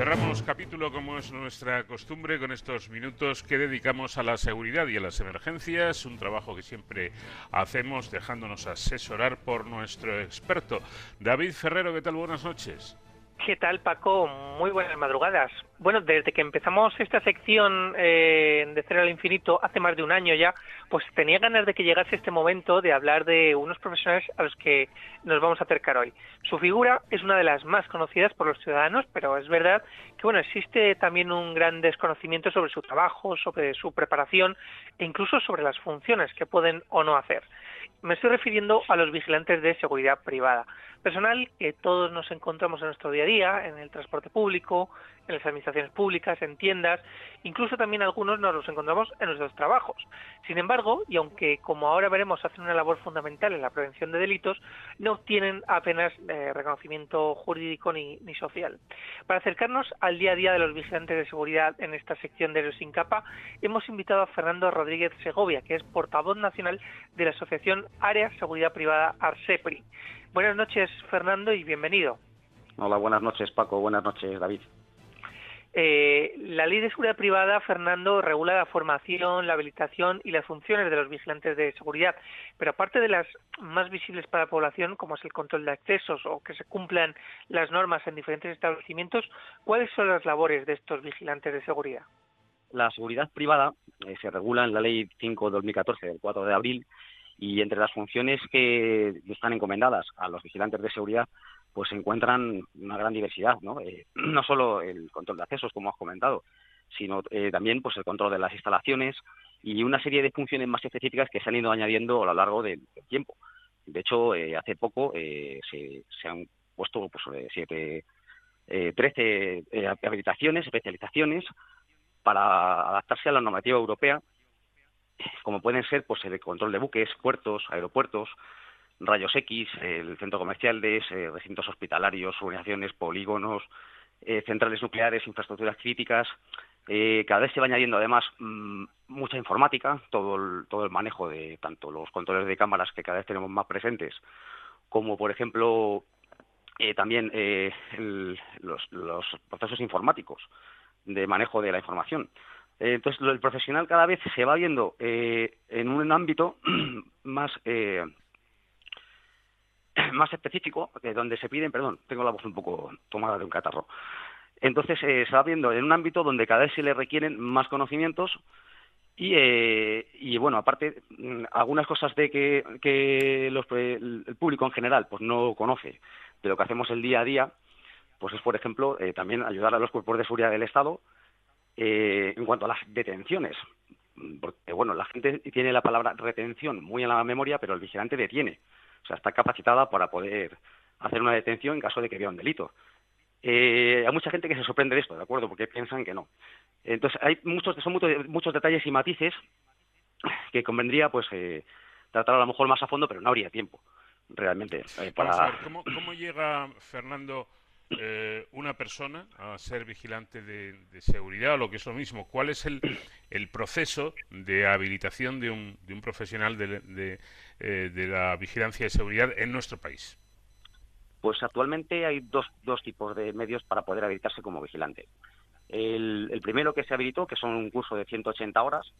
Cerramos capítulo como es nuestra costumbre con estos minutos que dedicamos a la seguridad y a las emergencias, un trabajo que siempre hacemos dejándonos asesorar por nuestro experto. David Ferrero, ¿qué tal? Buenas noches. ¿Qué tal, Paco? Muy buenas madrugadas. Bueno, desde que empezamos esta sección eh, de Cero al Infinito hace más de un año ya, pues tenía ganas de que llegase este momento de hablar de unos profesionales a los que nos vamos a acercar hoy. Su figura es una de las más conocidas por los ciudadanos, pero es verdad que bueno, existe también un gran desconocimiento sobre su trabajo, sobre su preparación e incluso sobre las funciones que pueden o no hacer. Me estoy refiriendo a los vigilantes de seguridad privada, personal que todos nos encontramos en nuestro día a día, en el transporte público, en las administraciones públicas, en tiendas, incluso también algunos nos los encontramos en nuestros trabajos. Sin embargo, y aunque como ahora veremos hacen una labor fundamental en la prevención de delitos, no tienen apenas eh, reconocimiento jurídico ni, ni, social. Para acercarnos al día a día de los vigilantes de seguridad en esta sección de los Incapa, hemos invitado a Fernando Rodríguez Segovia, que es portavoz nacional de la Asociación Área Seguridad Privada ARSEPRI. Buenas noches, Fernando, y bienvenido. Hola, buenas noches, Paco. Buenas noches, David. Eh, la ley de seguridad privada, Fernando, regula la formación, la habilitación y las funciones de los vigilantes de seguridad, pero aparte de las más visibles para la población, como es el control de accesos o que se cumplan las normas en diferentes establecimientos, ¿cuáles son las labores de estos vigilantes de seguridad? La seguridad privada eh, se regula en la Ley 5-2014 del 4 de abril y entre las funciones que están encomendadas a los vigilantes de seguridad pues se encuentran una gran diversidad, ¿no? Eh, no solo el control de accesos, como has comentado, sino eh, también pues el control de las instalaciones y una serie de funciones más específicas que se han ido añadiendo a lo largo del, tiempo. De hecho, eh, hace poco se, han puesto pues, siete, 13 habilitaciones, especializaciones para adaptarse a la normativa europea, como pueden ser pues el control de buques, puertos, aeropuertos, rayos X, el centro comercial de eh, recintos hospitalarios, organizaciones, polígonos, eh, centrales nucleares, infraestructuras críticas. Eh, cada vez se va añadiendo además mm, mucha informática, todo el, todo el manejo de tanto los controles de cámaras que cada vez tenemos más presentes, como por ejemplo también los, los, procesos informáticos de manejo de la información. Entonces, el profesional cada vez se va viendo en un ámbito más más específico, que donde se piden, perdón, tengo la voz un poco tomada de un catarro. Entonces eh, se va viendo en un ámbito donde cada vez se le requieren más conocimientos y, eh, y bueno, aparte, mm, algunas cosas de que, que el público en general pues no conoce de lo que hacemos el día a día, pues es, por ejemplo, eh, también ayudar a los cuerpos de seguridad del Estado en cuanto a las detenciones. Porque, bueno, la gente tiene la palabra retención muy en la memoria, pero el vigilante detiene. O sea, está capacitada para poder hacer una detención en caso de que vea un delito. Eh, hay mucha gente que se sorprende de esto, ¿de acuerdo? Porque piensan que no. Entonces, hay muchos, son muchos, muchos detalles y matices que convendría, pues, eh, tratar a lo mejor más a fondo, pero no habría tiempo, realmente. Eh, para... ¿cómo, ¿cómo, llega, Fernando, eh, una persona a ser vigilante de, seguridad o lo que es lo mismo? ¿Cuál es el, el proceso de habilitación de un, de un profesional de, eh, de, la vigilancia de seguridad en nuestro país? Pues actualmente hay dos, dos tipos de medios para poder habilitarse como vigilante. El, el primero que se habilitó, que son un curso de 180 horas,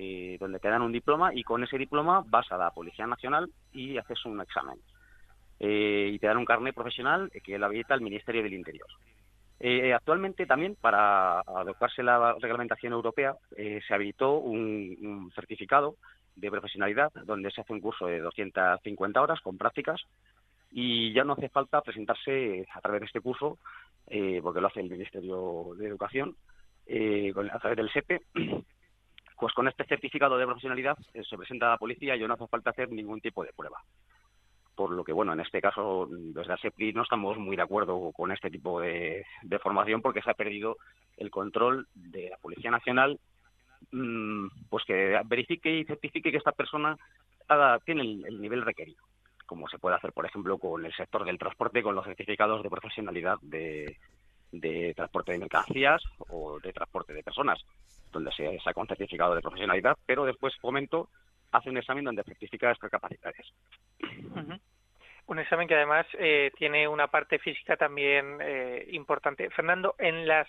eh, donde te dan un diploma y con ese diploma vas a la Policía Nacional y haces un examen. Eh, y te dan un carnet profesional que lo habilita el Ministerio del Interior. Eh, actualmente también, para adoptarse la reglamentación europea, eh, se habilitó un, certificado de profesionalidad donde se hace un curso de 250 horas con prácticas y ya no hace falta presentarse a través de este curso, porque lo hace el Ministerio de Educación, a través del SEPE. Pues con este certificado de profesionalidad se presenta a la policía y no hace falta hacer ningún tipo de prueba por lo que, bueno, en este caso, desde ASEPRI no estamos muy de acuerdo con este tipo de, formación porque se ha perdido el control de la Policía Nacional, mm, pues que verifique y certifique que esta persona tiene el, nivel requerido, como se puede hacer, por ejemplo, con el sector del transporte, con los certificados de profesionalidad de, transporte de mercancías o de transporte de personas, donde se saca un certificado de profesionalidad, pero después Fomento hace un examen donde certifica estas capacidades. Un examen que además eh, tiene una parte física también eh, importante. Fernando, en las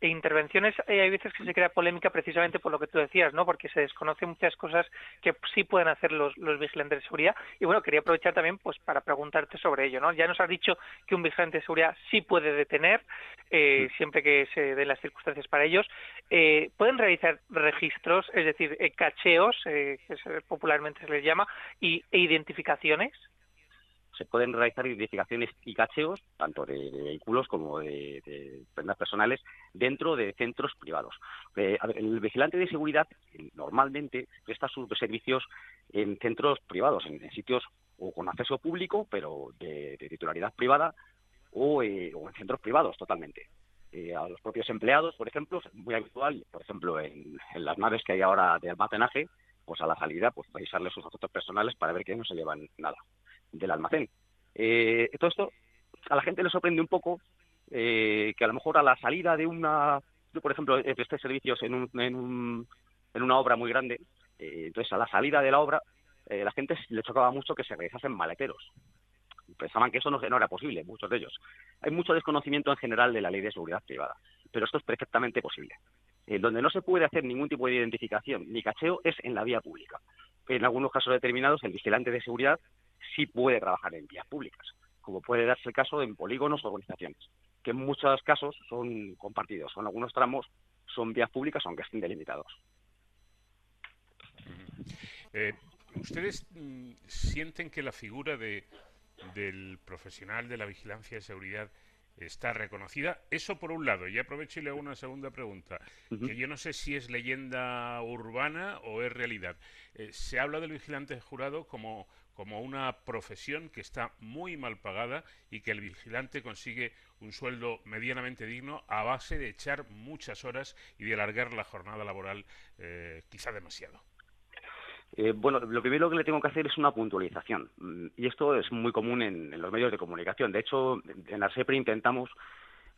intervenciones eh, hay veces que se crea polémica precisamente por lo que tú decías, ¿no? Porque se desconocen muchas cosas que sí pueden hacer los, los vigilantes de seguridad. Y bueno, quería aprovechar también pues para preguntarte sobre ello, ¿no? Ya nos has dicho que un vigilante de seguridad sí puede detener, siempre que se den las circunstancias para ellos. pueden realizar registros, es decir, cacheos, que popularmente se les llama, y, e identificaciones se pueden realizar identificaciones y cacheos, tanto de, vehículos como de, prendas personales, dentro de centros privados. Eh, el vigilante de seguridad normalmente presta sus servicios en centros privados, en, sitios o con acceso público, pero de, titularidad privada, o, eh, en centros privados totalmente. Eh, a los propios empleados, por ejemplo, es muy habitual, por ejemplo, en, las naves que hay ahora de almacenaje, pues a la salida, pues revisarles sus asuntos personales para ver que no se llevan nada del almacén. Eh, todo esto a la gente le sorprende un poco eh, que a lo mejor a la salida de una, yo por ejemplo, presté servicios en, un, en, un, en una obra muy grande, eh, entonces a la salida de la obra eh, la gente le chocaba mucho que se realizasen maleteros. Pensaban que eso no, no era posible, muchos de ellos. Hay mucho desconocimiento en general de la ley de seguridad privada, pero esto es perfectamente posible. donde no se puede hacer ningún tipo de identificación ni cacheo es en la vía pública. En algunos casos determinados, el vigilante de seguridad sí puede trabajar en vías públicas, como puede darse el caso en polígonos o organizaciones, que en muchos casos son compartidos, son algunos tramos son vías públicas aunque estén delimitados. Eh, ¿Ustedes mm, sienten que la figura de, del profesional de la vigilancia de seguridad está reconocida. Eso por un lado. Y aprovecho y le hago una segunda pregunta, que yo no sé si es leyenda urbana o es realidad. Eh, se habla del vigilante jurado como, como una profesión que está muy mal pagada y que el vigilante consigue un sueldo medianamente digno a base de echar muchas horas y de alargar la jornada laboral eh, quizá demasiado. Eh, bueno, lo primero que le tengo que hacer es una puntualización. Mm, y esto es muy común en, los medios de comunicación. De hecho, en Arsepre intentamos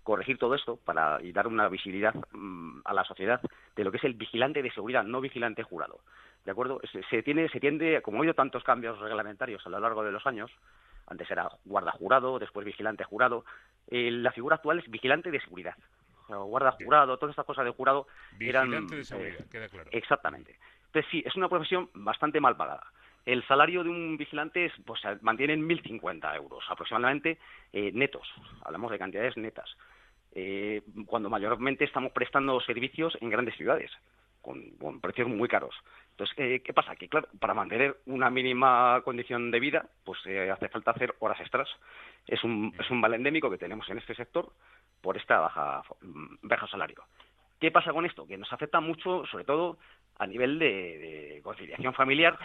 corregir todo esto para y dar una visibilidad mm, a la sociedad de lo que es el vigilante de seguridad, no vigilante jurado. ¿De acuerdo? Se, tiene, se tiende, como ha habido tantos cambios reglamentarios a lo largo de los años, antes era guarda jurado, después vigilante jurado, eh, la figura actual es vigilante de seguridad. guarda jurado, todas estas cosas de jurado vigilante eran... de seguridad, eh, queda claro. Exactamente. Entonces sí, es una profesión bastante mal pagada. El salario de un vigilante es, pues, se mantiene en 1.050 euros aproximadamente eh, netos. Hablamos de cantidades netas. Eh, cuando mayormente estamos prestando servicios en grandes ciudades, con, precios muy caros. Entonces, eh, ¿qué pasa? Que, claro, para mantener una mínima condición de vida, pues hace falta hacer horas extras. Es un, es un mal endémico que tenemos en este sector por esta baja, mm, baja salario. ¿Qué pasa con esto? Que nos afecta mucho, sobre todo a nivel de, conciliación familiar.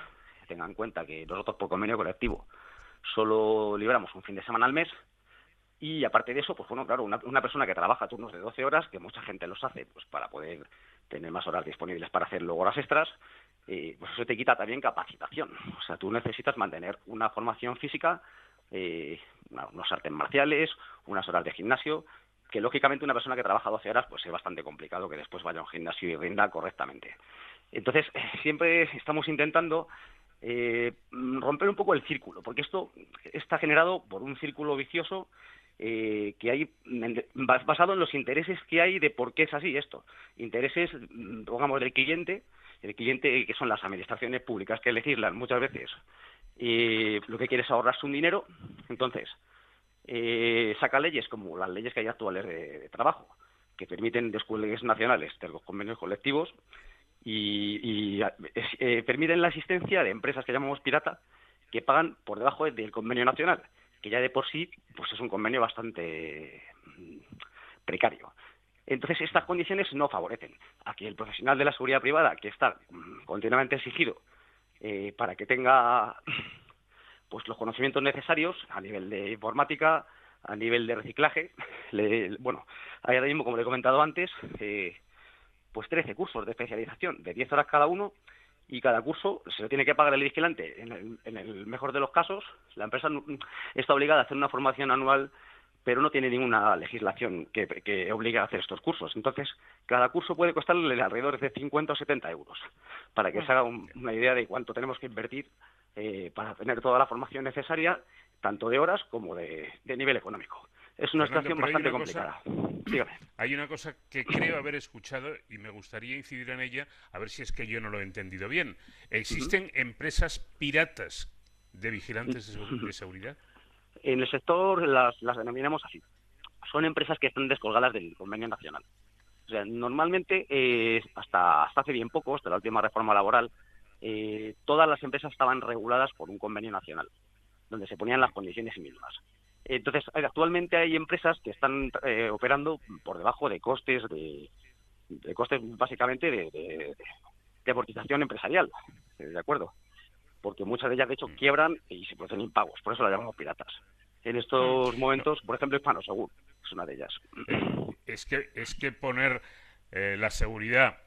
Tengan en cuenta que nosotros por convenio colectivo solo libramos un fin de semana al mes y aparte de eso, pues bueno, claro, una, persona que trabaja turnos de 12 horas, que mucha gente los hace pues para poder tener más horas disponibles para hacer luego horas extras, eh, pues eso te quita también capacitación. O sea, tú necesitas mantener una formación física, eh, unos artes marciales, unas horas de gimnasio, que lógicamente una persona que trabaja 12 horas pues es bastante complicado que después vaya a un gimnasio y rinda correctamente. Entonces, siempre estamos intentando eh, romper un poco el círculo, porque esto está generado por un círculo vicioso eh, que hay basado en los intereses que hay de por qué es así esto. Intereses, pongamos, del cliente, el cliente que son las administraciones públicas que legislan muchas veces, lo que quiere es ahorrarse un dinero, entonces eh, saca leyes como las leyes que hay actuales de, trabajo, que permiten descuelgues nacionales de los convenios colectivos y, eh, permiten la existencia de empresas que llamamos pirata que pagan por debajo del convenio nacional, que ya de por sí pues es un convenio bastante mm, precario. Entonces, estas condiciones no favorecen a que el profesional de la seguridad privada, que está mm, continuamente exigido eh, para que tenga pues los conocimientos necesarios a nivel de informática, a nivel de reciclaje. bueno, hay ahora mismo, como le he comentado antes, eh, pues 13 cursos de especialización de 10 horas cada uno y cada curso se lo tiene que pagar el vigilante. En el, mejor de los casos, la empresa está obligada a hacer una formación anual pero no tiene ninguna legislación que, que, obligue a hacer estos cursos. Entonces, cada curso puede costarle alrededor de 50 o 70 euros, para que se haga una idea de cuánto tenemos que invertir eh, para tener toda la formación necesaria tanto de horas como de, nivel económico. Es una situación bastante complicada. Hay una cosa que creo haber escuchado y me gustaría incidir en ella, a ver si es que yo no lo he entendido bien. ¿Existen empresas piratas de vigilantes de seguridad? En el sector las, las denominamos así. Son empresas que están descolgadas del convenio nacional. O sea, normalmente, eh, hasta, hasta hace bien poco, hasta la última reforma laboral, eh, todas las empresas estaban reguladas por un convenio nacional, donde se ponían las condiciones mínimas. Entonces, actualmente hay empresas que están eh, operando por debajo de costes de, de costes básicamente de, de, de amortización empresarial, ¿de acuerdo? Porque muchas de ellas, de hecho, quiebran y se producen impagos, por eso las llamamos piratas. En estos mm. momentos, por ejemplo, Hispano Seguro es una de ellas. Es que, es que poner la seguridad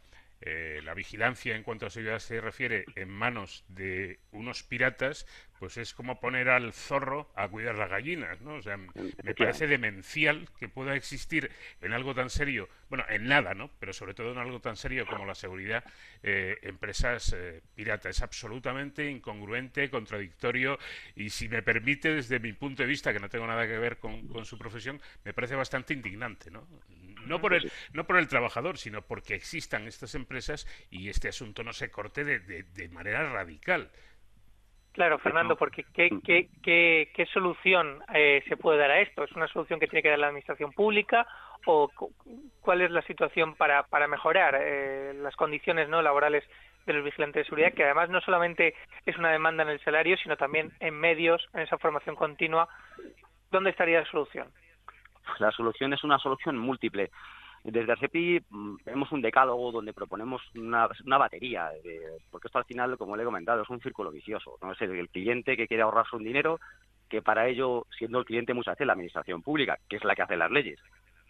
eh, la vigilancia en cuanto a seguridad se refiere en manos de unos piratas, pues es como poner al zorro a cuidar las gallinas, ¿no? O sea, me parece demencial que pueda existir en algo tan serio, bueno, en nada, ¿no? Pero sobre todo en algo tan serio como la seguridad, eh, empresas eh, piratas. Es absolutamente incongruente, contradictorio y, si me permite, desde mi punto de vista, que no tengo nada que ver con, con su profesión, me parece bastante indignante, ¿no? No por el no por el trabajador sino porque existan estas empresas y este asunto no se corte de, de, manera radical Claro, Fernando, porque ¿qué, qué, qué, qué solución eh, se puede dar a esto? ¿Es una solución que tiene que dar la Administración Pública o cuál es la situación para, para mejorar eh, las condiciones no laborales de los vigilantes de seguridad, que además no solamente es una demanda en el salario, sino también en medios, en esa formación continua? ¿Dónde estaría la solución? La solución es una solución múltiple. Desde ARCEPI mm, vemos un decálogo donde proponemos una, batería, porque esto al final, como le he comentado, es un círculo vicioso. ¿no? Es el, cliente que quiere ahorrarse un dinero, que para ello, siendo el cliente muchas veces la administración pública, que es la que hace las leyes.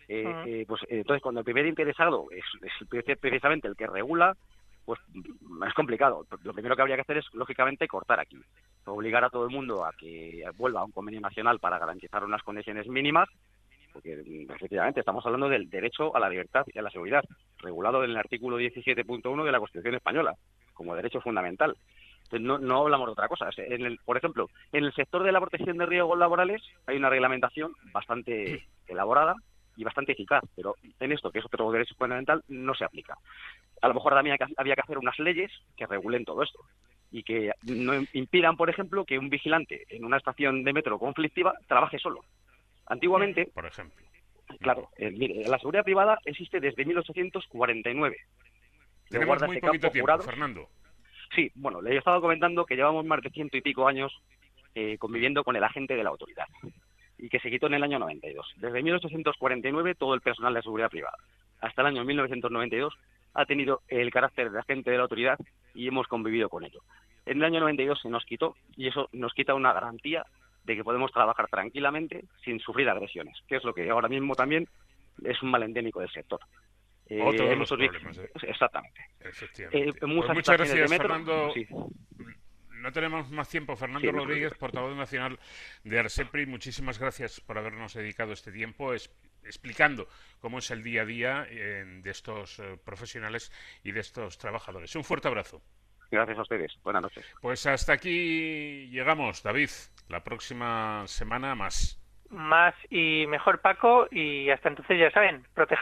Eh, eh, pues entonces, cuando el primer interesado es, es precisamente el que regula, pues mm, es complicado. Lo primero que habría que hacer es, lógicamente, cortar aquí. Obligar a todo el mundo a que vuelva a un convenio nacional para garantizar unas condiciones mínimas porque mm, efectivamente estamos hablando del derecho a la libertad y a la seguridad, regulado en el artículo 17.1 de la Constitución española, como derecho fundamental. Entonces, no, no hablamos de otra cosa. En el, por ejemplo, en el sector de la protección de riesgos laborales hay una reglamentación bastante elaborada y bastante eficaz, pero en esto, que es otro derecho fundamental, no se aplica. A lo mejor también había que hacer unas leyes que regulen todo esto y que no impidan, por ejemplo, que un vigilante en una estación de metro conflictiva trabaje solo. Antiguamente, por ejemplo. Claro, eh, mire, la seguridad privada existe desde 1849. Tenemos muy poquito tiempo, Fernando. Sí, bueno, le he estado comentando que llevamos más de ciento y pico años eh, conviviendo con el agente de la autoridad y que se quitó en el año 92. Desde 1849 todo el personal de seguridad privada. Hasta el año 1992 ha tenido el carácter de agente de la autoridad y hemos convivido con ello. En el año 92 se nos quitó y eso nos quita una garantía de que podemos trabajar tranquilamente sin sufrir agresiones, que es lo que ahora mismo también es un mal endémico del sector. Eh, Otro de los problemas. ¿eh? Exactamente. Eh, pues muchas gracias, Fernando. No tenemos más tiempo. Fernando Rodríguez, portavoz nacional de Arsepri, muchísimas gracias por habernos dedicado este tiempo explicando cómo es el día a día de estos profesionales y de estos trabajadores. Un fuerte abrazo. Gracias a ustedes. Buenas noches. Pues hasta aquí llegamos, David. La próxima semana más. Más y mejor, Paco. Y hasta entonces, ya saben, protejan